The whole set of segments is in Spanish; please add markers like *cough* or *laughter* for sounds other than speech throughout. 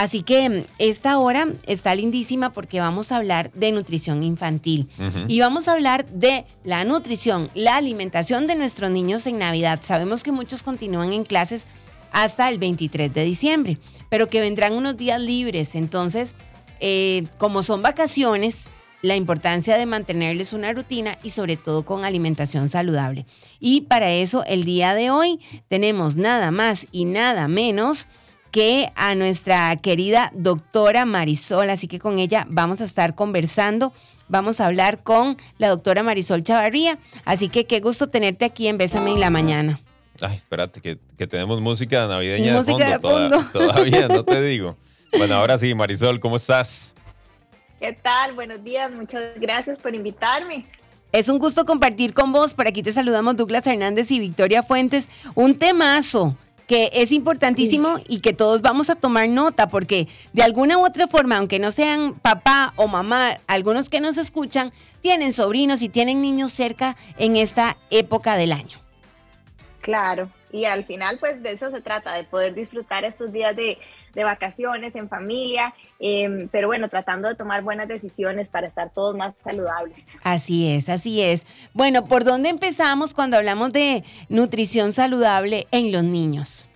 Así que esta hora está lindísima porque vamos a hablar de nutrición infantil y vamos a hablar de la nutrición, la alimentación de nuestros niños en Navidad. Sabemos que muchos continúan en clases hasta el 23 de diciembre, pero que vendrán unos días libres. Entonces, eh, como son vacaciones, la importancia de mantenerles una rutina y sobre todo con alimentación saludable. Y para eso el día de hoy tenemos nada más y nada menos que a nuestra querida doctora Marisol, así que con ella vamos a estar conversando. Vamos a hablar con la doctora Marisol Chavarría. Así que qué gusto tenerte aquí en Bésame en la mañana. Ay, espérate, que, tenemos música navideña música de fondo. todavía, no te *laughs* digo. Bueno, ahora sí, Marisol, ¿cómo estás? ¿Qué tal? Buenos días, muchas gracias por invitarme. Es un gusto compartir con vos. Por aquí te saludamos Douglas Hernández y Victoria Fuentes. Un temazo que es importantísimo y que todos vamos a tomar nota porque de alguna u otra forma, aunque no sean papá o mamá, algunos que nos escuchan tienen sobrinos y tienen niños cerca en esta época del año. Claro, y al final pues de eso se trata, de poder disfrutar estos días de, vacaciones en familia, em, pero bueno, tratando de tomar buenas decisiones para estar todos más saludables. Así es, así es. Bueno, ¿por dónde empezamos cuando hablamos de nutrición saludable en los niños?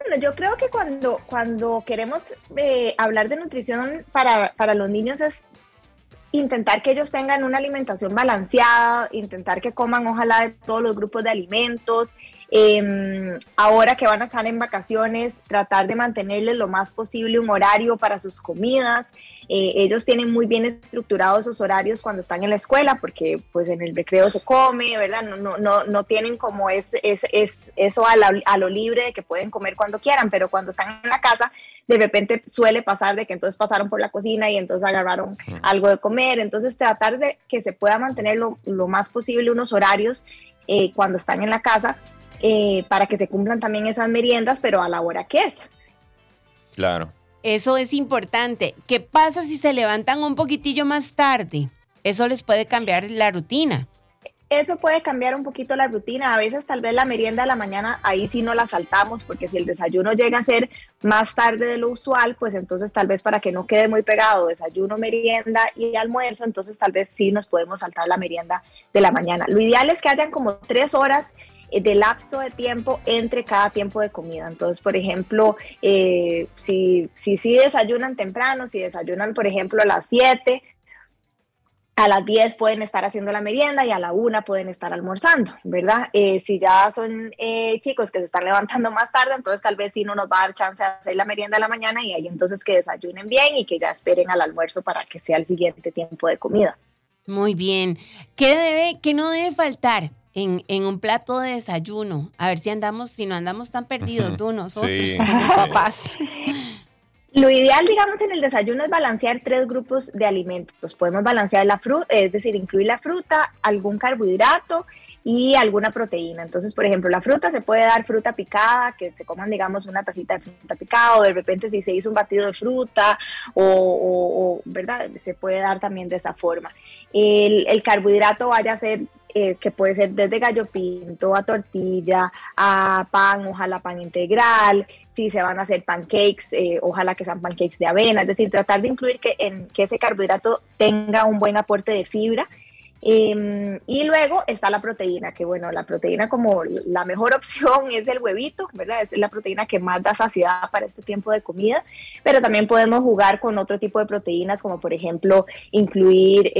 Bueno, yo creo que cuando, cuando queremos eh, hablar de nutrición para, para los niños es intentar que ellos tengan una alimentación balanceada, intentar que coman ojalá de todos los grupos de alimentos. Em, ahora que van a estar en vacaciones, tratar de mantenerles lo más posible un horario para sus comidas. Eh, ellos tienen muy bien estructurados esos horarios cuando están en la escuela, porque pues en el recreo se come, ¿verdad? No, no, no, no tienen como es, es, es eso a, a lo libre de que pueden comer cuando quieran, pero cuando están en la casa de repente suele pasar de que entonces pasaron por la cocina y entonces agarraron algo de comer. Entonces tratar de que se pueda mantener lo, más posible unos horarios eh, cuando están en la casa eh, para que se cumplan también esas meriendas, pero a la hora que es. Claro. Eso es importante. ¿Qué pasa si se levantan un poquitillo más tarde? Eso les puede cambiar la rutina eso puede cambiar un poquito la rutina. A veces tal vez la merienda de la mañana ahí sí no la saltamos porque si el desayuno llega a ser más tarde de lo usual, pues entonces tal vez para que no quede muy pegado desayuno, merienda y almuerzo, entonces tal vez sí nos podemos saltar la merienda de la mañana. Lo ideal es que hayan como tres horas de lapso de tiempo entre cada tiempo de comida. Entonces, por ejemplo, eh, si, si, desayunan temprano, si desayunan, por ejemplo, a las 7, a las 10 pueden estar haciendo la merienda y a la 1 pueden estar almorzando, ¿verdad? Eh, si ya son eh, chicos que se están levantando más tarde, entonces tal vez sí no nos va a dar chance de hacer la merienda a la mañana y ahí entonces que desayunen bien y que ya esperen al almuerzo para que sea el siguiente tiempo de comida. Muy bien. ¿Qué debe, qué no debe faltar en, en, un plato de desayuno? A ver si andamos, si no andamos tan perdidos tú, nosotros, papás. Lo ideal, digamos, en el desayuno es balancear tres grupos de alimentos. Podemos balancear la fruta, es decir, incluir la fruta, algún carbohidrato y alguna proteína. Entonces, por ejemplo, la fruta se puede dar fruta picada, que se coman, digamos, una tacita de fruta picada, o de repente si se hizo un batido de fruta, o, ¿verdad? Se puede dar también de esa forma. El, el carbohidrato vaya a ser eh, que puede ser desde gallo pinto a tortilla, a pan, ojalá pan integral, si se van a hacer pancakes, eh, ojalá que sean pancakes de avena, es decir, tratar de incluir que, en, que ese carbohidrato tenga un buen aporte de fibra. Em, y luego está la proteína, que bueno, la proteína como la mejor *laughs* opción es el huevito, ¿verdad? Es la proteína que más da saciedad para este tiempo de comida, pero también podemos jugar con otro tipo de proteínas, como por ejemplo incluir...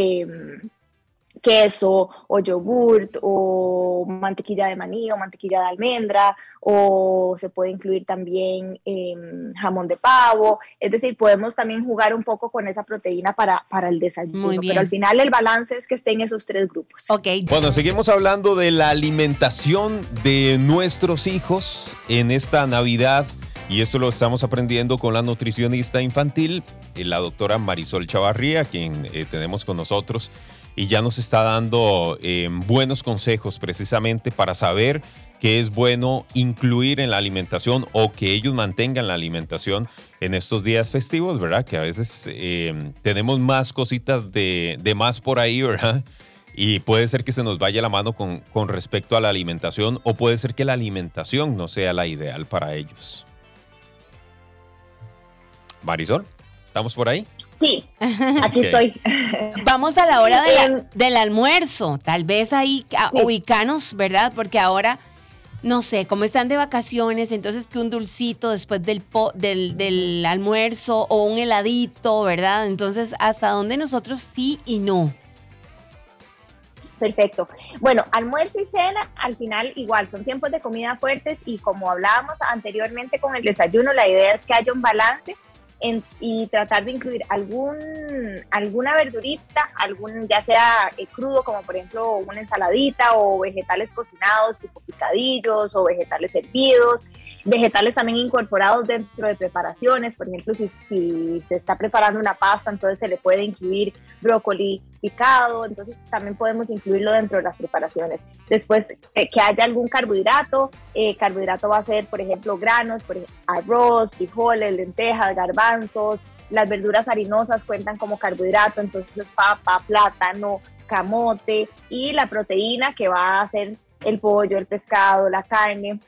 Queso o yogurt o mantequilla de maní o mantequilla de almendra o se puede incluir también em, jamón de pavo, es decir, podemos también jugar un poco con esa proteína para, para el desayuno, pero al final el balance es que estén esos tres grupos. Ok. Bueno, seguimos hablando de la alimentación de nuestros hijos en esta Navidad. Y esto lo estamos aprendiendo con la nutricionista infantil, la doctora Marisol Chavarría, quien eh, tenemos con nosotros y ya nos está dando eh, buenos consejos precisamente para saber qué es bueno incluir en la alimentación o que ellos mantengan la alimentación en estos días festivos, ¿verdad? Que a veces eh, tenemos más cositas de, más por ahí, ¿verdad? Y puede ser que se nos vaya la mano con, con respecto a la alimentación o puede ser que la alimentación no sea la ideal para ellos. Marisol, ¿estamos por ahí? Sí, *laughs* aquí estoy. *laughs* Vamos a la hora em, del almuerzo. Tal vez ahí ubicanos, ¿verdad? Porque ahora, no sé, como están de vacaciones, entonces que un dulcito después del, del, del almuerzo o un heladito, ¿verdad? Entonces, ¿hasta dónde nosotros sí y no? Perfecto. Bueno, almuerzo y cena, al final igual, son tiempos de comida fuertes y como hablábamos anteriormente con el desayuno, la idea es que haya un balance y tratar de incluir algún, alguna verdurita, algún, ya sea eh, crudo, como por ejemplo una ensaladita o vegetales cocinados, tipo picadillos o vegetales hervidos, vegetales también incorporados dentro de preparaciones, por ejemplo, si, si se está preparando una pasta, entonces se le puede incluir brócoli picado, entonces también podemos incluirlo dentro de las preparaciones. Después, eh, que haya algún carbohidrato, eh, carbohidrato va a ser, por ejemplo, granos, por ejemplo, arroz, frijoles, lentejas, garbanzos, las verduras harinosas cuentan como carbohidrato, entonces papa, plátano, camote y la proteína que va a ser el pollo, el pescado, la carne.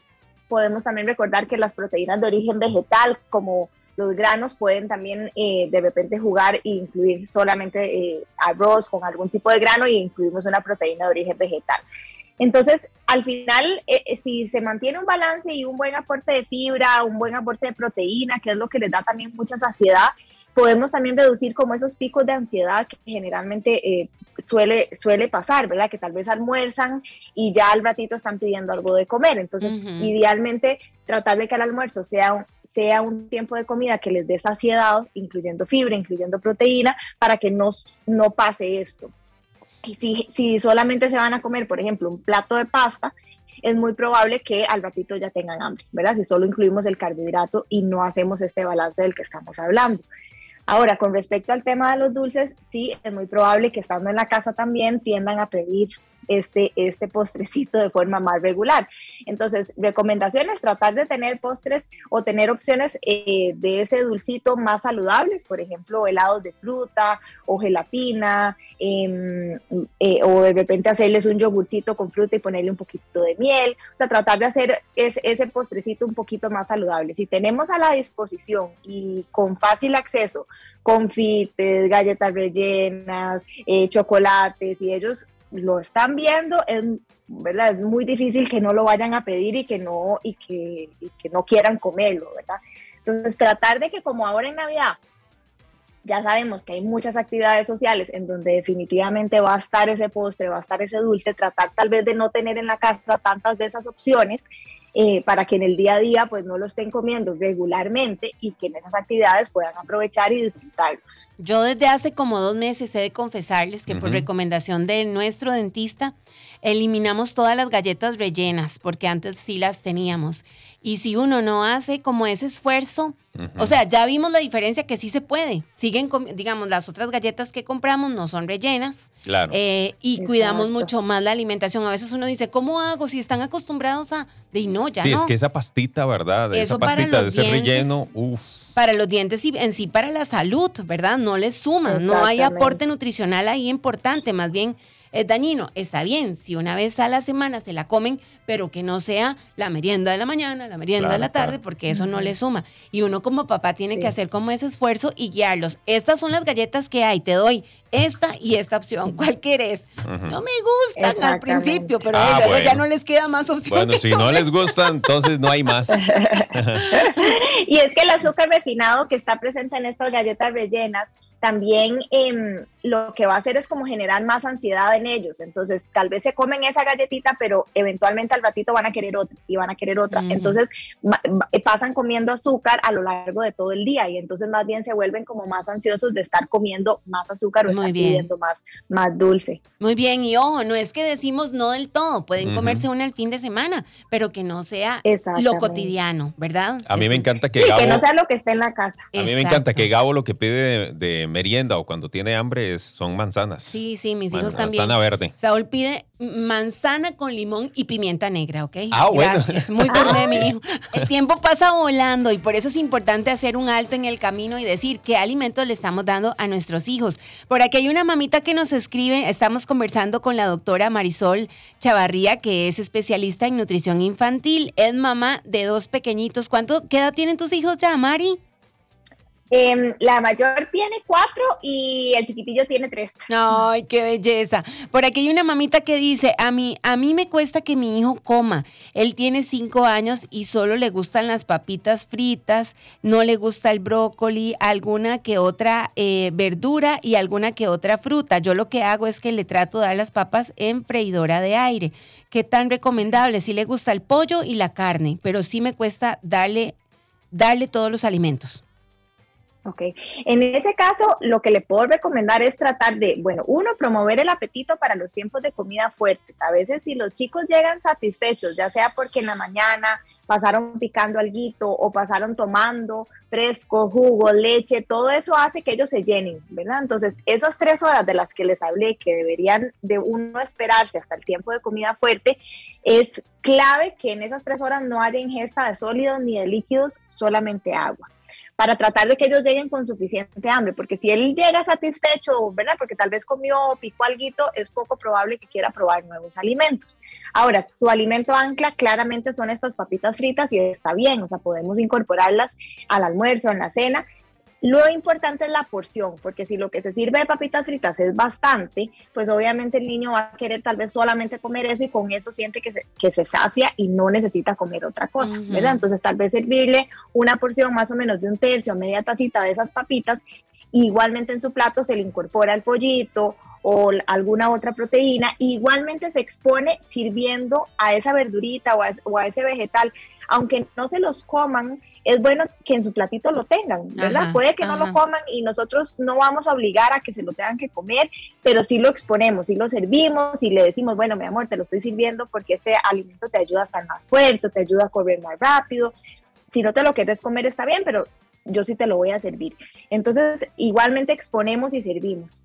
Podemos también recordar que las proteínas de origen vegetal, como los granos, pueden también eh, de repente jugar e incluir solamente eh, arroz con algún tipo de grano y incluimos una proteína de origen vegetal. Entonces, al final, eh, eh, si se mantiene un balance y un buen aporte de fibra, un buen aporte de proteína, que es lo que les da también mucha saciedad, podemos también reducir como esos picos de ansiedad que generalmente eh, suele, suele pasar, ¿verdad? Que tal vez almuerzan y ya al ratito están pidiendo algo de comer. Entonces, idealmente, tratar de que el almuerzo sea un, sea un tiempo de comida que les dé saciedad, incluyendo fibra, incluyendo proteína, para que no, no pase esto. Si, si solamente se van a comer, por ejemplo, un plato de pasta, es muy probable que al ratito ya tengan hambre, ¿verdad? Si solo incluimos el carbohidrato y no hacemos este balance del que estamos hablando. Ahora, con respecto al tema de los dulces, sí, es muy probable que estando en la casa también tiendan a pedir este, este postrecito de forma más regular. Entonces, recomendaciones, tratar de tener postres o tener opciones eh, de ese dulcito más saludables, por ejemplo, helados de fruta o gelatina, em, eh, o de repente hacerles un yogurcito con fruta y ponerle un poquito de miel, o sea, tratar de hacer ese postrecito un poquito más saludable. Si tenemos a la disposición y con fácil acceso confites, galletas rellenas, eh, chocolates, y ellos lo están viendo, es, ¿verdad? es muy difícil que no lo vayan a pedir y que no, y que, que no quieran comerlo, ¿verdad? Entonces, tratar de que como ahora en Navidad ya sabemos que hay muchas actividades sociales en donde definitivamente va a estar ese postre, va a estar ese dulce, tratar tal vez de no tener en la casa tantas de esas opciones eh, para que en el día a día pues no lo estén comiendo regularmente y que en esas actividades puedan aprovechar y Yo desde hace como dos meses he de confesarles que por recomendación de nuestro dentista eliminamos todas las galletas rellenas porque antes sí las teníamos. Y si uno no hace como ese esfuerzo, o sea, ya vimos la diferencia que sí se puede. Siguen, digamos, las otras galletas que compramos no son rellenas. Claro. Eh, y cuidamos mucho más la alimentación. A veces uno dice, ¿cómo hago? Si están acostumbrados a... De no, ya sí, es que esa pastita, ¿verdad? esa pastita de ese relleno, uff para los dientes y en sí para la salud, ¿verdad? No les suma, no hay aporte nutricional ahí importante, más bien es dañino. Está bien, si una vez a la semana se la comen, pero que no sea la merienda de la mañana, la merienda de la tarde, porque eso no le suma. Y uno como papá tiene que hacer como ese esfuerzo y guiarlos. Estas son las galletas que hay, te doy esta y esta opción. ¿Cuál quieres? No me gustan al principio, pero ah, ya no les queda más opciones. Bueno, si no les gustan, entonces no hay más. *laughs* y es que el azúcar refinado que está presente en estas galletas rellenas también em, lo que va a hacer es como generar más ansiedad en ellos. Entonces, tal vez se comen esa galletita, pero eventualmente al ratito van a querer otra y van a querer otra. Entonces, pasan comiendo azúcar a lo largo de todo el día y entonces más bien se vuelven como más ansiosos de estar comiendo más azúcar o estar pidiendo más, más dulce. Muy bien, y ojo, no es que decimos no del todo, pueden comerse una el fin de semana, pero que no sea lo cotidiano, ¿verdad? A mí me encanta que que no sea lo que esté en la casa. A mí me encanta que Gabo lo que pide de merienda o cuando tiene hambre es, son manzanas. Sí, sí, mis hijos también. Manzana verde. Saúl pide manzana con limón y pimienta negra, ¿ok? Ah, bueno. Gracias, muy *laughs* gourmet, mi hijo. El tiempo pasa volando y por eso es importante hacer un alto en el camino y decir qué alimentos le estamos dando a nuestros hijos. Por aquí hay una mamita que nos escribe, estamos conversando con la doctora Marisol Chavarría, que es especialista en nutrición infantil, es mamá de dos pequeñitos. ¿Cuánto, qué edad tienen tus hijos ya, Mari? Em, la mayor tiene cuatro y el chiquitillo tiene tres. Ay, qué belleza. Por aquí hay una mamita que dice, a mí, a mí me cuesta que mi hijo coma. Él tiene cinco años y solo le gustan las papitas fritas, no le gusta el brócoli, alguna que otra eh, verdura y alguna que otra fruta. Yo lo que hago es que le trato de dar las papas en freidora de aire. ¿Qué tan recomendable? Si le gusta el pollo y la carne, pero sí me cuesta darle, darle todos los alimentos. Ok, en ese caso lo que le puedo recomendar es tratar de, bueno, uno, promover el apetito para los tiempos de comida fuertes. A veces si los chicos llegan satisfechos, ya sea porque en la mañana pasaron picando alguito o pasaron tomando fresco, jugo, leche, todo eso hace que ellos se llenen, ¿verdad? Entonces, esas tres horas de las que les hablé, que deberían de uno esperarse hasta el tiempo de comida fuerte, es clave que en esas tres horas no haya ingesta de sólidos ni de líquidos, solamente agua para tratar de que ellos lleguen con suficiente hambre, porque si él llega satisfecho, ¿verdad? Porque tal vez comió, picó algo, es poco probable que quiera probar nuevos alimentos. Ahora, su alimento ancla claramente son estas papitas fritas y está bien, o sea, podemos incorporarlas al almuerzo, en la cena, lo importante es la porción, porque si lo que se sirve de papitas fritas es bastante, pues obviamente el niño va a querer tal vez solamente comer eso y con eso siente que se, que se sacia y no necesita comer otra cosa, ¿verdad? Entonces tal vez servirle una porción más o menos de un tercio, media tacita de esas papitas, igualmente en su plato se le incorpora el pollito o alguna otra proteína, igualmente se expone sirviendo a esa verdurita o a ese vegetal, aunque no se los coman es bueno que en su platito lo tengan, ¿verdad? Puede que no lo coman y nosotros no vamos a obligar a que se lo tengan que comer, pero sí lo exponemos, sí lo servimos y le decimos, bueno, mi amor, te lo estoy sirviendo porque este alimento te ayuda a estar más fuerte, te ayuda a correr más rápido. Si no te lo quieres comer está bien, pero yo sí te lo voy a servir. Entonces, igualmente exponemos y servimos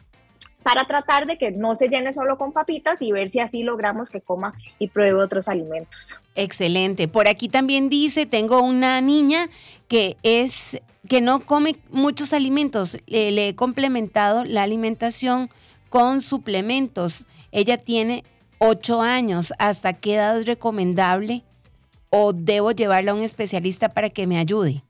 para tratar de que no se llene solo con papitas y ver si así logramos que coma y pruebe otros alimentos. Excelente. Por aquí también dice, tengo una niña que es que no come muchos alimentos. le he complementado la alimentación con suplementos. Ella tiene ocho años. ¿Hasta qué edad es recomendable o debo llevarla a un especialista para que me ayude?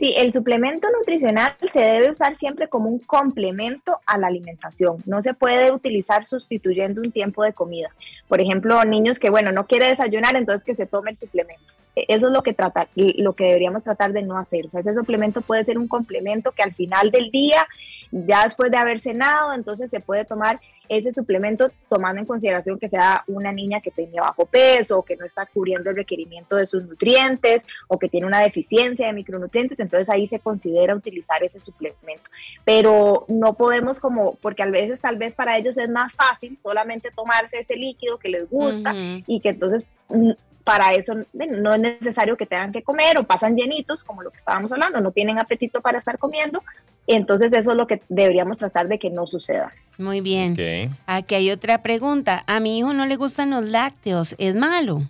Sí, el suplemento nutricional se debe usar siempre como un complemento a la alimentación. No se puede utilizar sustituyendo un tiempo de comida. Por ejemplo, niños que, bueno, no quiere desayunar, entonces que se tome el suplemento. E, eso es lo que, trata, lo que deberíamos tratar de no hacer. O sea, ese suplemento puede ser un complemento que al final del día, ya después de haber cenado, entonces se puede tomar ese suplemento tomando en consideración que sea una niña que tenía bajo peso o que no está cubriendo el requerimiento de sus nutrientes o que tiene una deficiencia de micronutrientes, entonces ahí se considera utilizar ese suplemento. Pero no podemos como, porque a veces tal vez para ellos es más fácil solamente tomarse ese líquido que les gusta y que entonces mm, para eso no es necesario que tengan que comer o pasan llenitos, como lo que estábamos hablando, no tienen apetito para estar comiendo. Entonces eso es lo que deberíamos tratar de que no suceda. Muy bien. Aquí hay otra pregunta. A mi hijo no le gustan los lácteos, ¿es malo?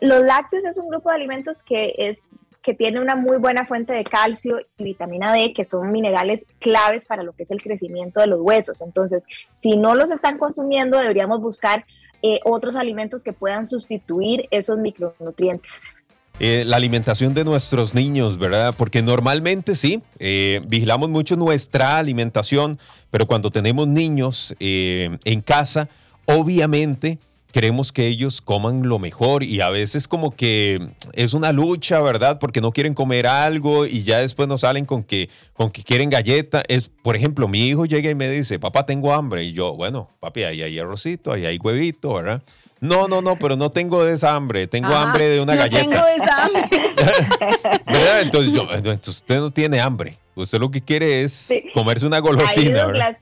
Los lácteos es un grupo de alimentos que es que tiene una muy buena fuente de calcio y vitamina D, que son minerales claves para lo que es el crecimiento de los huesos. Entonces, si no los están consumiendo, deberíamos buscar eh, otros alimentos que puedan sustituir esos micronutrientes. Eh, la alimentación de nuestros niños, ¿verdad? Porque normalmente sí, eh, vigilamos mucho nuestra alimentación, pero cuando tenemos niños en casa, obviamente queremos que ellos coman lo mejor y a veces como que es una lucha, ¿verdad? Porque no quieren comer algo y ya después nos salen con que, con que quieren galleta. Es, por ejemplo, mi hijo llega y me dice, papá, tengo hambre. Y yo, bueno, papi, ahí hay arrocito, ahí hay huevito, ¿verdad? No, no, no, pero no tengo esa hambre, tengo hambre de una *laughs* galleta. Tengo esa hambre. *laughs* ¿Verdad? Entonces, yo, entonces usted no tiene hambre. Usted lo que quiere es comerse una golosina. ¿verdad?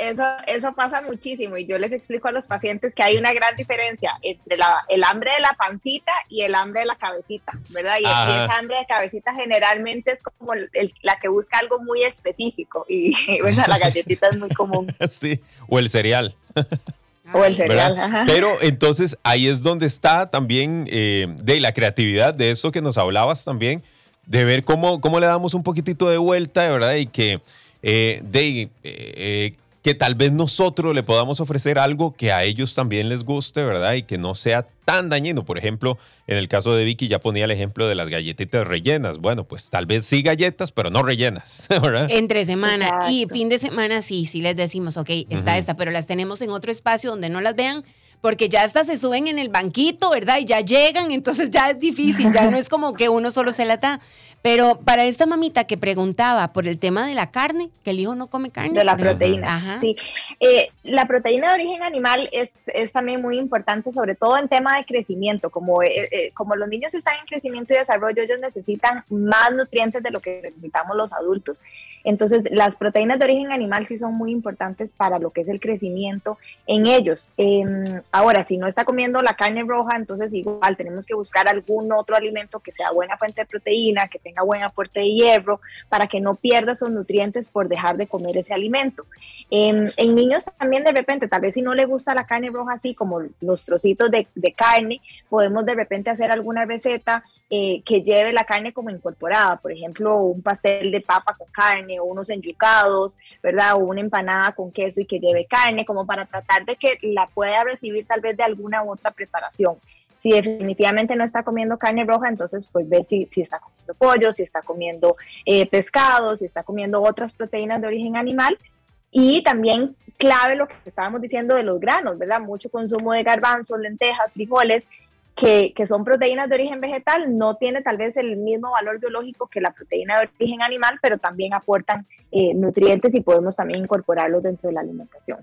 Eso, eso pasa muchísimo y yo les explico a los pacientes que hay una gran diferencia entre el hambre de la pancita y el hambre de la cabecita, ¿verdad? Y, esa hambre de cabecita generalmente es como la que busca algo muy específico y, *laughs* bueno, la galletita es muy común. *laughs* Sí, o el cereal. *laughs* O el cereal, ajá. Pero entonces ahí es donde está también eh, de la creatividad, de eso que nos hablabas también, de ver cómo, cómo le damos un poquitito de vuelta, ¿verdad? Y que eh, de, eh, que tal vez nosotros le podamos ofrecer algo que a ellos también les guste, ¿verdad? Y que no sea tan dañino. Por ejemplo, en el caso de Vicky ya ponía el ejemplo de las galletitas rellenas. Bueno, pues tal vez sí galletas, pero no rellenas, *laughs* ¿verdad? Entre semana y fin de semana sí, sí les decimos, ok, está esta, pero las tenemos en otro espacio donde no las vean porque ya hasta se suben en el banquito, ¿verdad? Y ya llegan, entonces ya es difícil, ya no es como que uno solo se la da. Pero para esta mamita que preguntaba por el tema de la carne, que el hijo no come carne. De la proteína. Sí. Eh, la proteína de origen animal es, es, también muy importante, sobre todo en tema de crecimiento. Como, eh, eh, como los niños están en crecimiento y desarrollo, ellos necesitan más nutrientes de lo que necesitamos los adultos. Entonces, las proteínas de origen animal sí son muy importantes para lo que es el crecimiento en ellos. Em, ahora, si no está comiendo la carne roja, entonces igual tenemos que buscar algún otro alimento que sea buena fuente de proteína, que tenga buen aporte de hierro, para que no pierda esos nutrientes por dejar de comer ese alimento. En, niños también de repente, tal vez si no le gusta la carne roja así como los trocitos de, carne, podemos de repente hacer alguna receta eh, que lleve la carne como incorporada, por ejemplo, un pastel de papa con carne o unos enyucados, ¿verdad? O una empanada con queso y que lleve carne, como para tratar de que la pueda recibir tal vez de alguna otra preparación. Si definitivamente no está comiendo carne roja, entonces pues ver si, si está comiendo pollo, si está comiendo eh, pescado, si está comiendo otras proteínas de origen animal. Y también clave lo que estábamos diciendo de los granos, ¿verdad? Mucho consumo de garbanzos, lentejas, frijoles, que, que, son proteínas de origen vegetal, no tiene tal vez el mismo valor biológico que la proteína de origen animal, pero también aportan eh, nutrientes y podemos también incorporarlos dentro de la alimentación.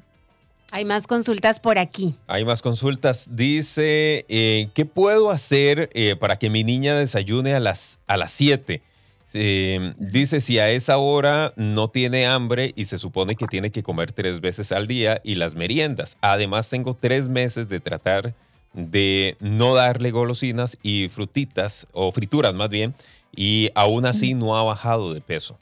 Hay más consultas por aquí. Hay más consultas. Dice, eh, ¿qué puedo hacer eh, para que mi niña desayune a las, a las 7? Eh, dice, si a esa hora no tiene hambre y se supone que tiene que comer tres veces al día y las meriendas. Además, tengo tres meses de tratar de no darle golosinas y frutitas, o frituras más bien, y aún así no ha bajado de peso.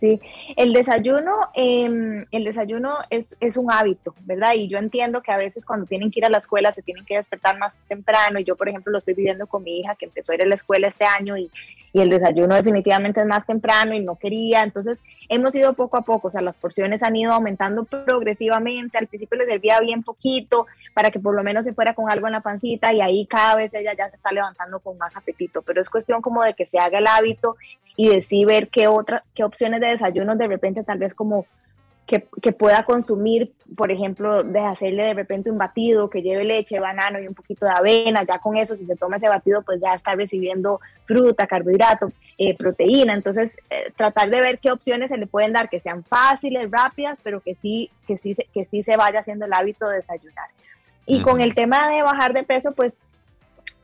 Sí, el desayuno, em, el desayuno es, es, un hábito, ¿verdad? Y yo entiendo que a veces cuando tienen que ir a la escuela se tienen que despertar más temprano. Y yo, por ejemplo, lo estoy viviendo con mi hija que empezó a ir a la escuela este año y, y el desayuno definitivamente es más temprano y no quería. Entonces hemos ido poco a poco, o sea, las porciones han ido aumentando progresivamente. Al principio le servía bien poquito para que por lo menos se fuera con algo en la pancita y ahí cada vez ella ya se está levantando con más apetito. Pero es cuestión como de que se haga el hábito y de ver qué otras, qué opciones de desayuno de repente tal vez como que, que, pueda consumir, por ejemplo, de hacerle de repente un batido que lleve leche, banano y un poquito de avena, ya con eso, si se toma ese batido, pues ya está recibiendo fruta, carbohidrato, eh, proteína. Entonces, eh, tratar de ver qué opciones se le pueden dar que sean fáciles, rápidas, pero que sí, que sí, que sí se vaya haciendo el hábito de desayunar. Y con el tema de bajar de peso, pues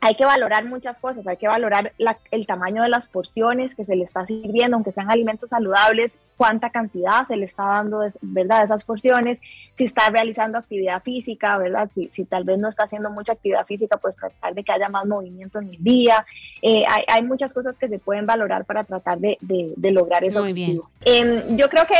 hay que valorar muchas cosas, hay que valorar el tamaño de las porciones que se le está sirviendo, aunque sean alimentos saludables, cuánta cantidad se le está dando, ¿verdad? Esas porciones, si está realizando actividad física, ¿verdad? Si, si tal vez no está haciendo mucha actividad física, pues tratar de que haya más movimiento en el día. Eh, hay, hay, muchas cosas que se pueden valorar para tratar de, de, lograr eso. Muy bien. Em, yo creo que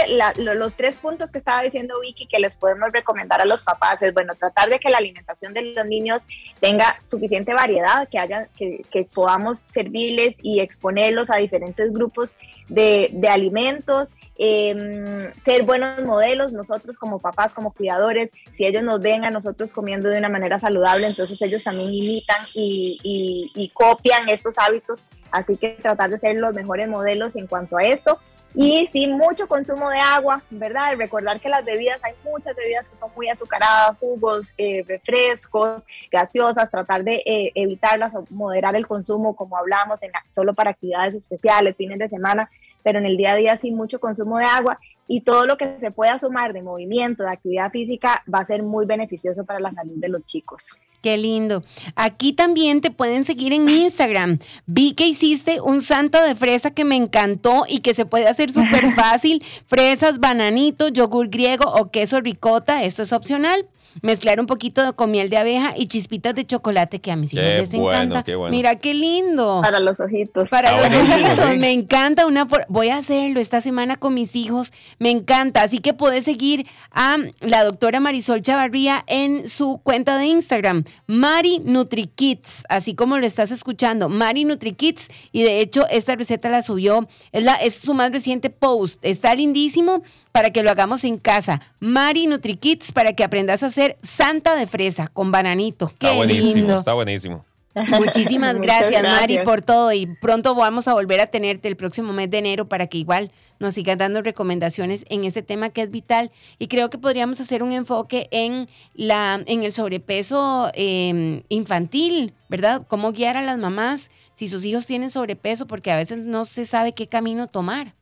los tres puntos que estaba diciendo Vicky que les podemos recomendar a los papás es, bueno, tratar de que la alimentación de los niños tenga suficiente variedad que, haya, que, podamos servirles y exponerlos a diferentes grupos de, alimentos, em, ser buenos modelos nosotros como papás, como cuidadores, si ellos nos ven a nosotros comiendo de una manera saludable, entonces ellos también imitan y, y copian estos hábitos, así que tratar de ser los mejores modelos en cuanto a esto. Y sí, mucho consumo de agua, ¿verdad? Y recordar que las bebidas, hay muchas bebidas que son muy azucaradas, jugos, eh, refrescos, gaseosas, tratar de eh, evitarlas o moderar el consumo, como hablamos, en, solo para actividades especiales, fines de semana, pero en el día a día sí mucho consumo de agua y todo lo que se pueda sumar de movimiento, de actividad física, va a ser muy beneficioso para la salud de los chicos. Qué lindo. Aquí también te pueden seguir en Instagram. Vi que hiciste un santo de fresa que me encantó y que se puede hacer súper *laughs* fácil. Fresas, bananitos, yogur griego o queso ricota, esto es opcional. mezclar un poquito con miel de abeja y chispitas de chocolate que a mis hijos Qué les bueno, encanta. qué bueno. Mira qué lindo. Para los ojitos. Para Está los ojitos, sí. me encanta una for- voy a hacerlo esta semana con mis hijos, me encanta, así que puedes seguir a la doctora Marisol Chavarría en su cuenta de Instagram, Mari NutriKids, así como lo estás escuchando, Mari NutriKids y de hecho esta receta la subió, es, la, es su más reciente post, está lindísimo para que lo hagamos en casa, Mari NutriKids para que aprendas a hacer santa de fresa con bananito, qué Está buenísimo, lindo. está buenísimo. Muchísimas *laughs* gracias, Mari, por todo. Y pronto vamos a volver a tenerte el próximo mes de enero para que igual nos sigas dando recomendaciones en este tema que es vital. Y creo que podríamos hacer un enfoque en, la, en el sobrepeso eh, infantil, ¿verdad? Cómo guiar a las mamás si sus hijos tienen sobrepeso, porque a veces no se sabe qué camino tomar.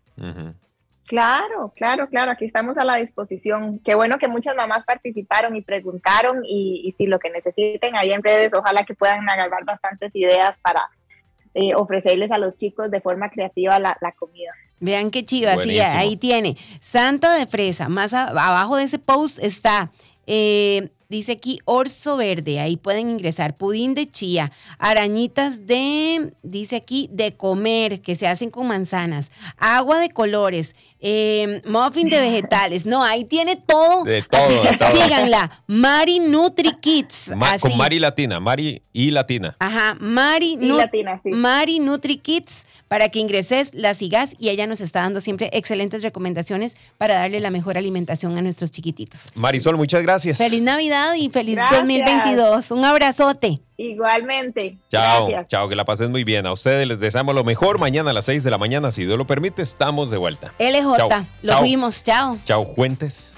Claro, claro, claro, aquí estamos a la disposición. Qué bueno que muchas mamás participaron y preguntaron y, y si lo que necesiten ahí en redes, ojalá que puedan agarrar bastantes ideas para eh, ofrecerles a los chicos de forma creativa la, la comida. Vean qué chiva, sí, ahí tiene. Santa de fresa, más a- abajo de ese post está, eh, dice aquí orzo verde, ahí pueden ingresar, pudín de chía, arañitas de, dice aquí, de comer, que se hacen con manzanas, agua de colores, eh, muffin de vegetales, no, ahí tiene todo. De todo, así de que todo. síganla, Mari Nutri Kids. Ma- así. con Mari Latina, Mari y Latina. Ajá, Mari, Y Nu- latina, sí. Mari Nutri Kids, para que ingreses, la sigas y ella nos está dando siempre excelentes recomendaciones para darle la mejor alimentación a nuestros chiquititos. Marisol, muchas gracias. Feliz Navidad y feliz Gracias. 2022. Un abrazote. Igualmente. Chao, Gracias. chao, que la pases muy bien. A ustedes les deseamos lo mejor. Mañana a las 6 de la mañana, si Dios lo permite, estamos de vuelta. LJ, Chao. lo Chao. vimos. Chao. Chao, Fuentes.